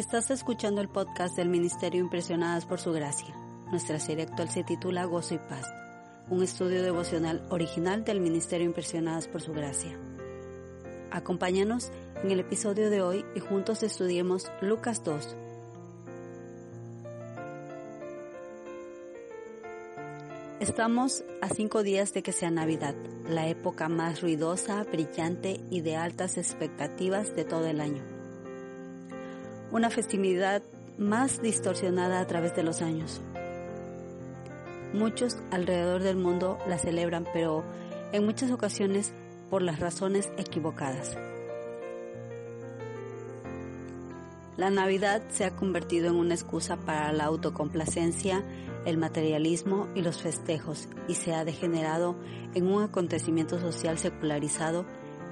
Estás escuchando el podcast del Ministerio Impresionadas por Su Gracia. Nuestra serie actual se titula Gozo y Paz, un estudio devocional original del Ministerio Impresionadas por Su Gracia. Acompáñanos en el episodio de hoy y juntos estudiemos Lucas 2. Estamos a cinco días de que sea Navidad, la época más ruidosa, brillante y de altas expectativas de todo el año una festividad más distorsionada a través de los años. Muchos alrededor del mundo la celebran, pero en muchas ocasiones por las razones equivocadas. La Navidad se ha convertido en una excusa para la autocomplacencia, el materialismo y los festejos y se ha degenerado en un acontecimiento social secularizado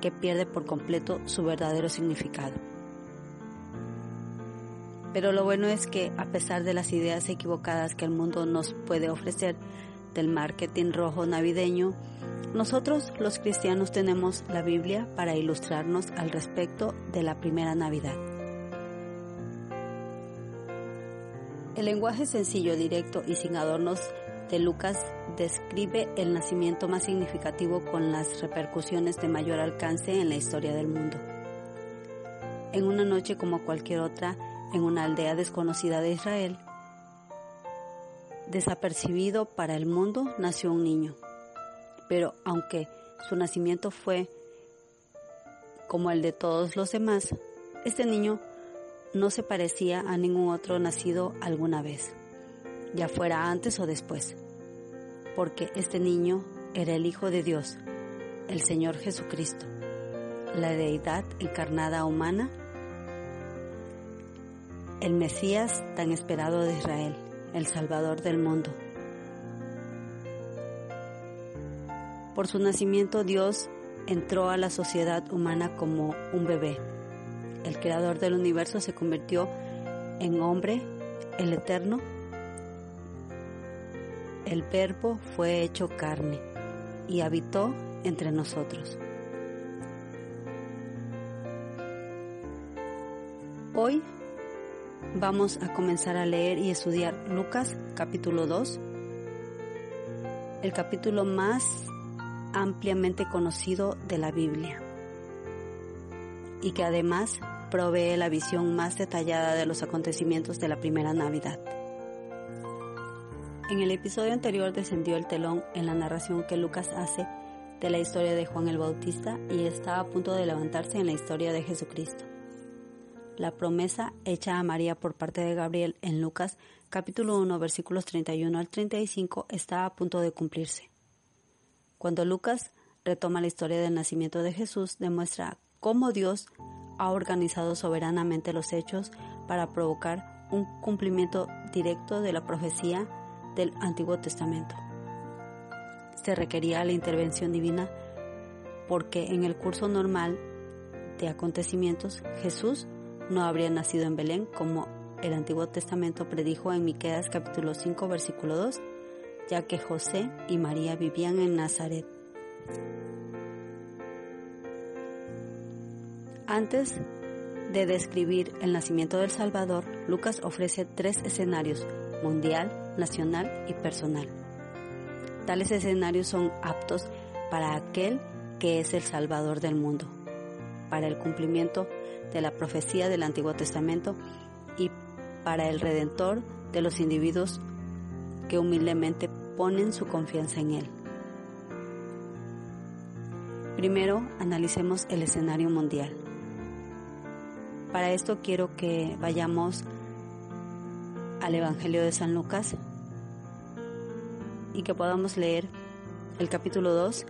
que pierde por completo su verdadero significado. Pero lo bueno es que a pesar de las ideas equivocadas que el mundo nos puede ofrecer del marketing rojo navideño, nosotros los cristianos tenemos la Biblia para ilustrarnos al respecto de la primera Navidad. El lenguaje sencillo, directo y sin adornos de Lucas describe el nacimiento más significativo con las repercusiones de mayor alcance en la historia del mundo. En una noche como cualquier otra, en una aldea desconocida de Israel. Desapercibido para el mundo, nació un niño. Pero aunque su nacimiento fue como el de todos los demás, este niño no se parecía a ningún otro nacido alguna vez, ya fuera antes o después, porque este niño era el Hijo de Dios, el Señor Jesucristo, la deidad encarnada humana el Mesías tan esperado de Israel, el Salvador del mundo. Por su nacimiento Dios entró a la sociedad humana como un bebé. El creador del universo se convirtió en hombre, el eterno. El verbo fue hecho carne y habitó entre nosotros. Hoy Vamos a comenzar a leer y estudiar Lucas capítulo 2, el capítulo más ampliamente conocido de la Biblia y que además provee la visión más detallada de los acontecimientos de la primera Navidad. En el episodio anterior descendió el telón en la narración que Lucas hace de la historia de Juan el Bautista y está a punto de levantarse en la historia de Jesucristo. La promesa hecha a María por parte de Gabriel en Lucas capítulo 1 versículos 31 al 35 está a punto de cumplirse. Cuando Lucas retoma la historia del nacimiento de Jesús, demuestra cómo Dios ha organizado soberanamente los hechos para provocar un cumplimiento directo de la profecía del Antiguo Testamento. Se requería la intervención divina porque en el curso normal de acontecimientos Jesús no habría nacido en Belén como el Antiguo Testamento predijo en Miqueas capítulo 5 versículo 2, ya que José y María vivían en Nazaret. Antes de describir el nacimiento del Salvador, Lucas ofrece tres escenarios, mundial, nacional y personal. Tales escenarios son aptos para aquel que es el Salvador del mundo, para el cumplimiento de la profecía del Antiguo Testamento y para el Redentor de los individuos que humildemente ponen su confianza en Él. Primero, analicemos el escenario mundial. Para esto quiero que vayamos al Evangelio de San Lucas y que podamos leer el capítulo 2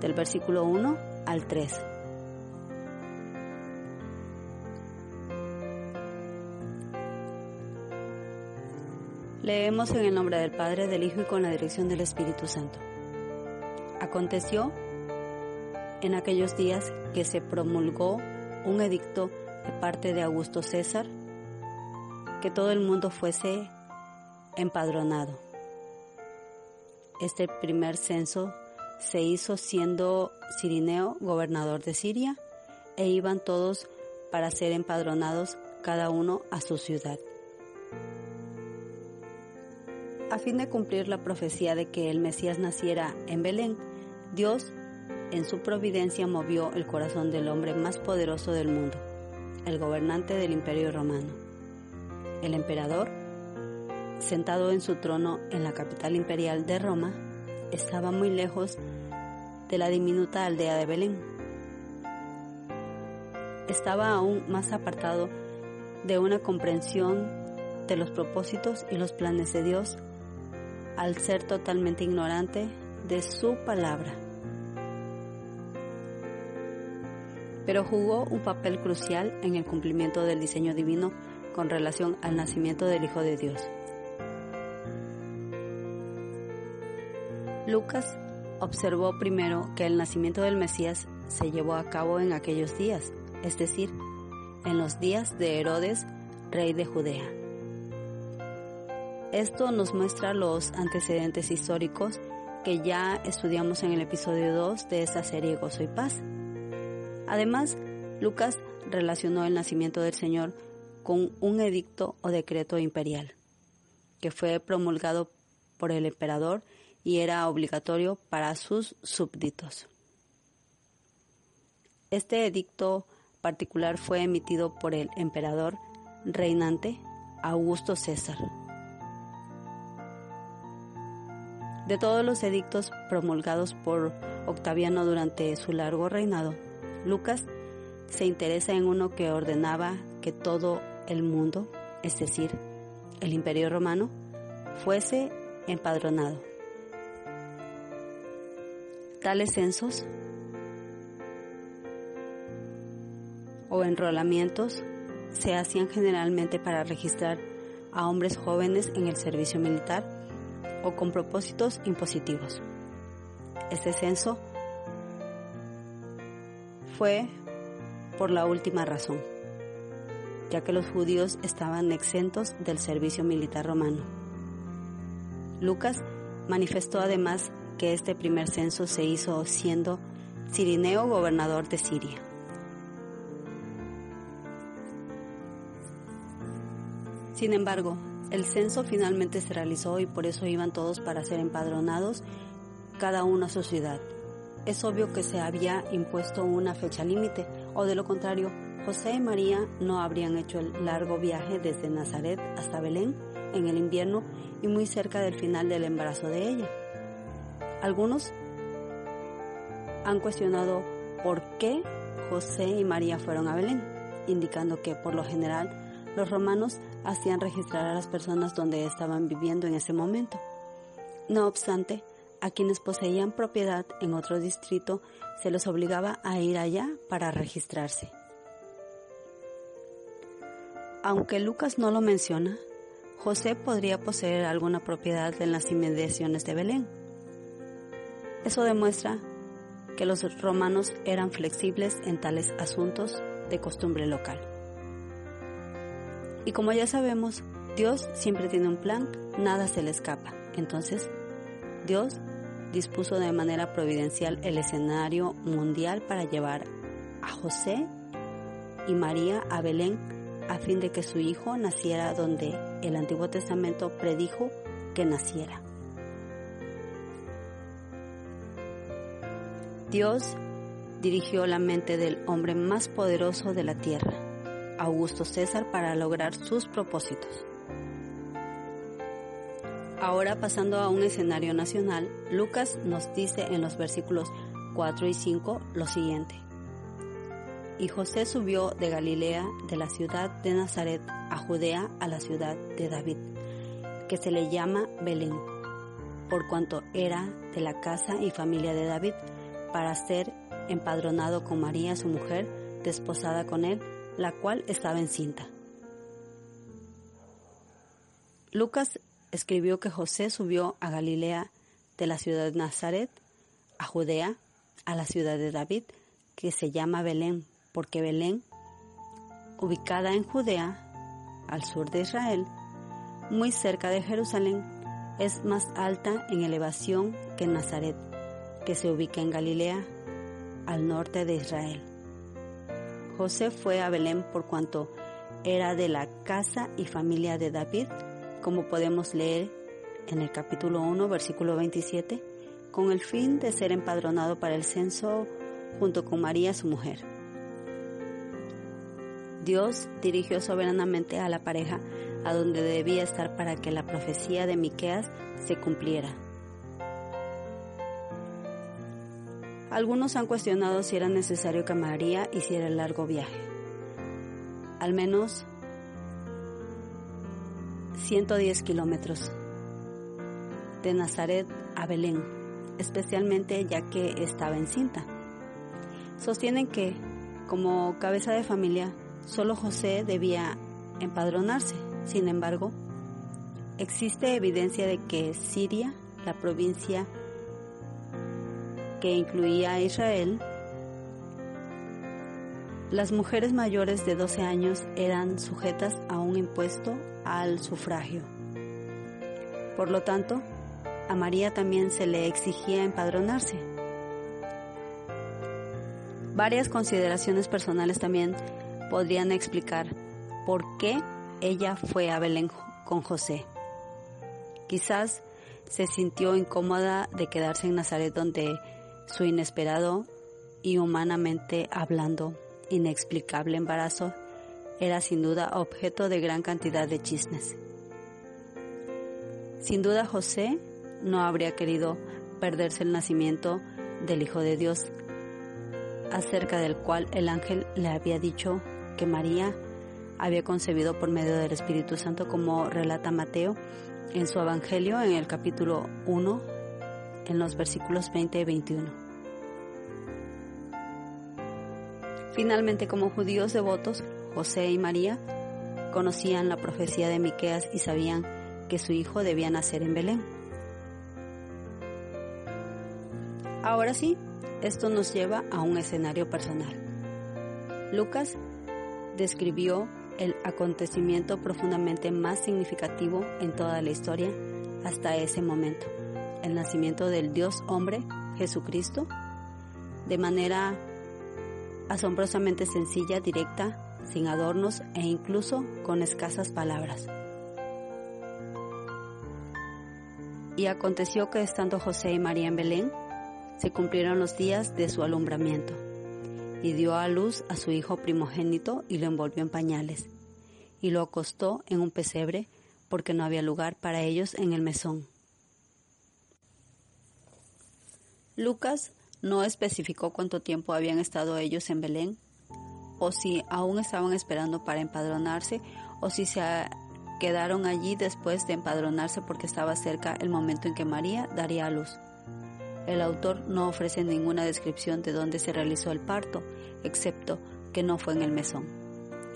del versículo 1 al 3. Leemos en el nombre del Padre, del Hijo y con la dirección del Espíritu Santo. Aconteció en aquellos días que se promulgó un edicto de parte de Augusto César que todo el mundo fuese empadronado. Este primer censo se hizo siendo Cirineo gobernador de Siria e iban todos para ser empadronados cada uno a su ciudad. Fin de cumplir la profecía de que el Mesías naciera en Belén, Dios en su providencia movió el corazón del hombre más poderoso del mundo, el gobernante del imperio romano. El emperador, sentado en su trono en la capital imperial de Roma, estaba muy lejos de la diminuta aldea de Belén. Estaba aún más apartado de una comprensión de los propósitos y los planes de Dios al ser totalmente ignorante de su palabra. Pero jugó un papel crucial en el cumplimiento del diseño divino con relación al nacimiento del Hijo de Dios. Lucas observó primero que el nacimiento del Mesías se llevó a cabo en aquellos días, es decir, en los días de Herodes, rey de Judea. Esto nos muestra los antecedentes históricos que ya estudiamos en el episodio 2 de esta serie Gozo y Paz. Además, Lucas relacionó el nacimiento del Señor con un edicto o decreto imperial, que fue promulgado por el emperador y era obligatorio para sus súbditos. Este edicto particular fue emitido por el emperador reinante Augusto César. De todos los edictos promulgados por Octaviano durante su largo reinado, Lucas se interesa en uno que ordenaba que todo el mundo, es decir, el imperio romano, fuese empadronado. Tales censos o enrolamientos se hacían generalmente para registrar a hombres jóvenes en el servicio militar o con propósitos impositivos. Este censo fue por la última razón, ya que los judíos estaban exentos del servicio militar romano. Lucas manifestó además que este primer censo se hizo siendo Cirineo gobernador de Siria. Sin embargo, el censo finalmente se realizó y por eso iban todos para ser empadronados, cada uno a su ciudad. Es obvio que se había impuesto una fecha límite, o de lo contrario, José y María no habrían hecho el largo viaje desde Nazaret hasta Belén en el invierno y muy cerca del final del embarazo de ella. Algunos han cuestionado por qué José y María fueron a Belén, indicando que por lo general los romanos hacían registrar a las personas donde estaban viviendo en ese momento. No obstante, a quienes poseían propiedad en otro distrito se les obligaba a ir allá para registrarse. Aunque Lucas no lo menciona, José podría poseer alguna propiedad en las inmediaciones de Belén. Eso demuestra que los romanos eran flexibles en tales asuntos de costumbre local. Y como ya sabemos, Dios siempre tiene un plan, nada se le escapa. Entonces, Dios dispuso de manera providencial el escenario mundial para llevar a José y María a Belén a fin de que su hijo naciera donde el Antiguo Testamento predijo que naciera. Dios dirigió la mente del hombre más poderoso de la tierra, Augusto César, para lograr sus propósitos. Ahora pasando a un escenario nacional, Lucas nos dice en los versículos 4 y 5 lo siguiente. Y José subió de Galilea, de la ciudad de Nazaret, a Judea, a la ciudad de David, que se le llama Belén, por cuanto era de la casa y familia de David, para ser empadronado con María, su mujer, desposada con él, la cual estaba encinta. Lucas escribió que José subió a Galilea de la ciudad de Nazaret a Judea, a la ciudad de David, que se llama Belén, porque Belén, ubicada en Judea, al sur de Israel, muy cerca de Jerusalén, es más alta en elevación que Nazaret, que se ubica en Galilea, al norte de Israel. José fue a Belén por cuanto era de la casa y familia de David, como podemos leer en el capítulo 1, versículo 27, con el fin de ser empadronado para el censo junto con María, su mujer. Dios dirigió soberanamente a la pareja a donde debía estar para que la profecía de Miqueas se cumpliera. Algunos han cuestionado si era necesario que María hiciera el largo viaje. Al menos 110 kilómetros de Nazaret a Belén, especialmente ya que estaba encinta. Sostienen que, como cabeza de familia, solo José debía empadronarse. Sin embargo, existe evidencia de que Siria, la provincia que incluía a Israel, las mujeres mayores de 12 años eran sujetas a un impuesto al sufragio. Por lo tanto, a María también se le exigía empadronarse. Varias consideraciones personales también podrían explicar por qué ella fue a Belén con José. Quizás se sintió incómoda de quedarse en Nazaret donde su inesperado y humanamente hablando inexplicable embarazo era sin duda objeto de gran cantidad de chismes. Sin duda José no habría querido perderse el nacimiento del Hijo de Dios, acerca del cual el ángel le había dicho que María había concebido por medio del Espíritu Santo, como relata Mateo en su Evangelio en el capítulo 1, en los versículos 20 y 21. Finalmente, como judíos devotos, José y María conocían la profecía de Miqueas y sabían que su hijo debía nacer en Belén. Ahora sí, esto nos lleva a un escenario personal. Lucas describió el acontecimiento profundamente más significativo en toda la historia hasta ese momento, el nacimiento del Dios hombre, Jesucristo, de manera asombrosamente sencilla, directa, sin adornos e incluso con escasas palabras. Y aconteció que estando José y María en Belén, se cumplieron los días de su alumbramiento y dio a luz a su hijo primogénito y lo envolvió en pañales, y lo acostó en un pesebre porque no había lugar para ellos en el mesón. Lucas no especificó cuánto tiempo habían estado ellos en Belén, o si aún estaban esperando para empadronarse, o si se quedaron allí después de empadronarse porque estaba cerca el momento en que María daría a luz. El autor no ofrece ninguna descripción de dónde se realizó el parto, excepto que no fue en el mesón.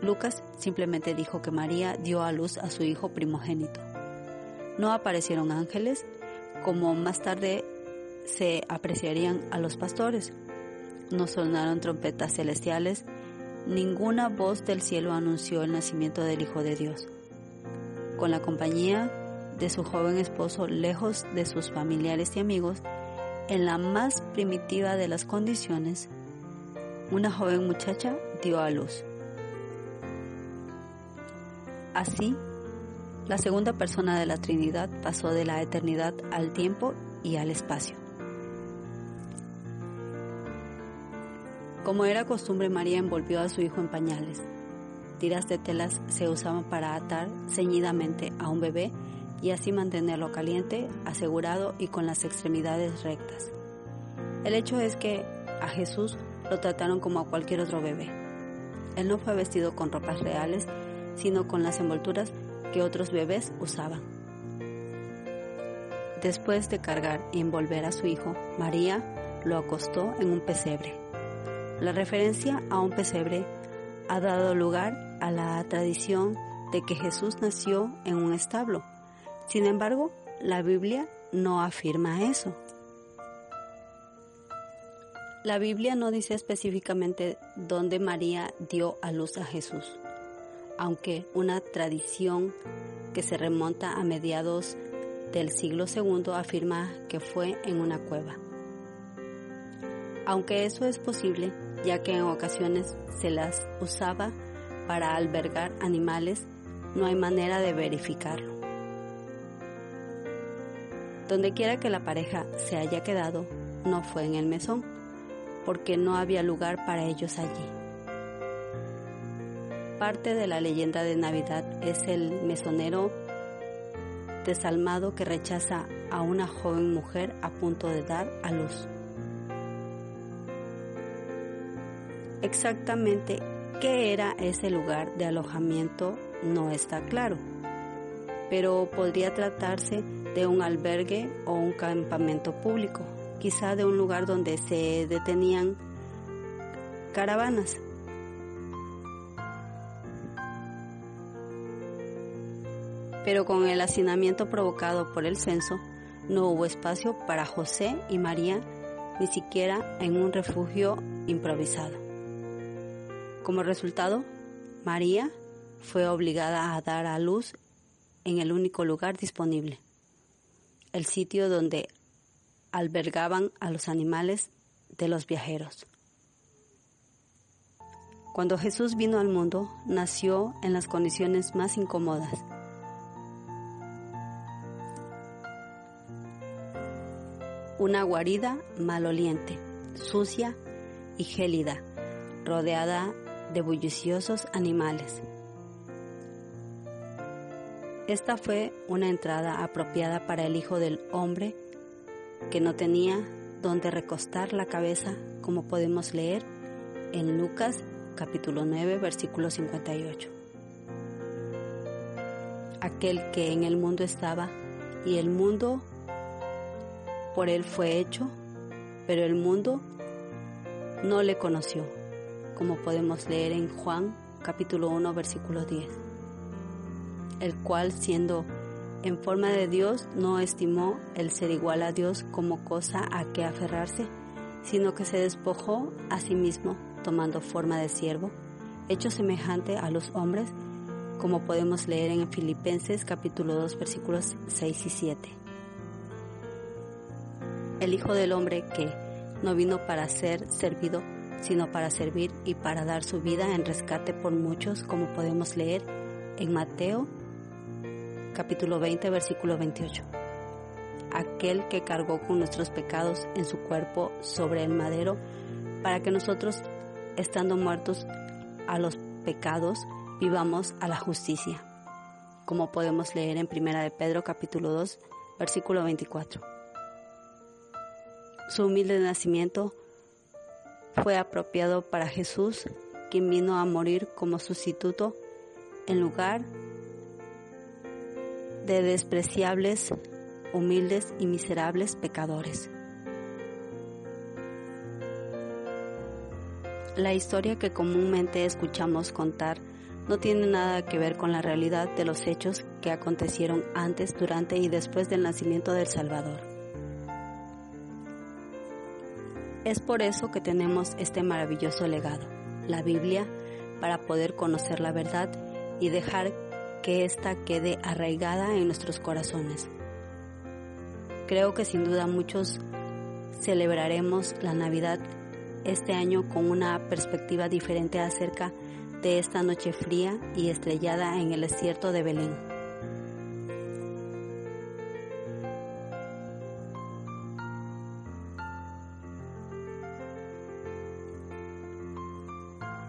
Lucas simplemente dijo que María dio a luz a su hijo primogénito. No aparecieron ángeles, como más tarde se apreciarían a los pastores. No sonaron trompetas celestiales, ninguna voz del cielo anunció el nacimiento del Hijo de Dios. Con la compañía de su joven esposo lejos de sus familiares y amigos, en la más primitiva de las condiciones, una joven muchacha dio a luz. Así, la segunda persona de la Trinidad pasó de la eternidad al tiempo y al espacio. Como era costumbre, María envolvió a su hijo en pañales. Tiras de telas se usaban para atar ceñidamente a un bebé y así mantenerlo caliente, asegurado y con las extremidades rectas. El hecho es que a Jesús lo trataron como a cualquier otro bebé. Él no fue vestido con ropas reales, sino con las envolturas que otros bebés usaban. Después de cargar y envolver a su hijo, María lo acostó en un pesebre. La referencia a un pesebre ha dado lugar a la tradición de que Jesús nació en un establo sin embargo, la Biblia no afirma eso. La Biblia no dice específicamente dónde María dio a luz a Jesús, aunque una tradición que se remonta a mediados del siglo II afirma que fue en una cueva. Aunque eso es posible, ya que en ocasiones se las usaba para albergar animales, no hay manera de verificarlo. Donde quiera que la pareja se haya quedado, no fue en el mesón, porque no había lugar para ellos allí. Parte de la leyenda de Navidad es el mesonero desalmado que rechaza a una joven mujer a punto de dar a luz. Exactamente qué era ese lugar de alojamiento no está claro, pero podría tratarse de un albergue o un campamento público, quizá de un lugar donde se detenían caravanas. Pero con el hacinamiento provocado por el censo, no hubo espacio para José y María, ni siquiera en un refugio improvisado. Como resultado, María fue obligada a dar a luz en el único lugar disponible, el sitio donde albergaban a los animales de los viajeros. Cuando Jesús vino al mundo, nació en las condiciones más incómodas. Una guarida maloliente, sucia y gélida, rodeada de bulliciosos animales. Esta fue una entrada apropiada para el Hijo del Hombre que no tenía donde recostar la cabeza, como podemos leer en Lucas capítulo 9, versículo 58. Aquel que en el mundo estaba y el mundo por él fue hecho, pero el mundo no le conoció como podemos leer en Juan capítulo 1 versículo 10, el cual siendo en forma de Dios no estimó el ser igual a Dios como cosa a que aferrarse, sino que se despojó a sí mismo tomando forma de siervo, hecho semejante a los hombres, como podemos leer en Filipenses capítulo 2 versículos 6 y 7. El Hijo del Hombre que no vino para ser servido, sino para servir y para dar su vida en rescate por muchos, como podemos leer en Mateo capítulo 20, versículo 28. Aquel que cargó con nuestros pecados en su cuerpo sobre el madero, para que nosotros, estando muertos a los pecados, vivamos a la justicia, como podemos leer en Primera de Pedro capítulo 2, versículo 24. Su humilde nacimiento fue apropiado para Jesús, quien vino a morir como sustituto en lugar de despreciables, humildes y miserables pecadores. La historia que comúnmente escuchamos contar no tiene nada que ver con la realidad de los hechos que acontecieron antes, durante y después del nacimiento del Salvador. Es por eso que tenemos este maravilloso legado, la Biblia, para poder conocer la verdad y dejar que ésta quede arraigada en nuestros corazones. Creo que sin duda muchos celebraremos la Navidad este año con una perspectiva diferente acerca de esta noche fría y estrellada en el desierto de Belén.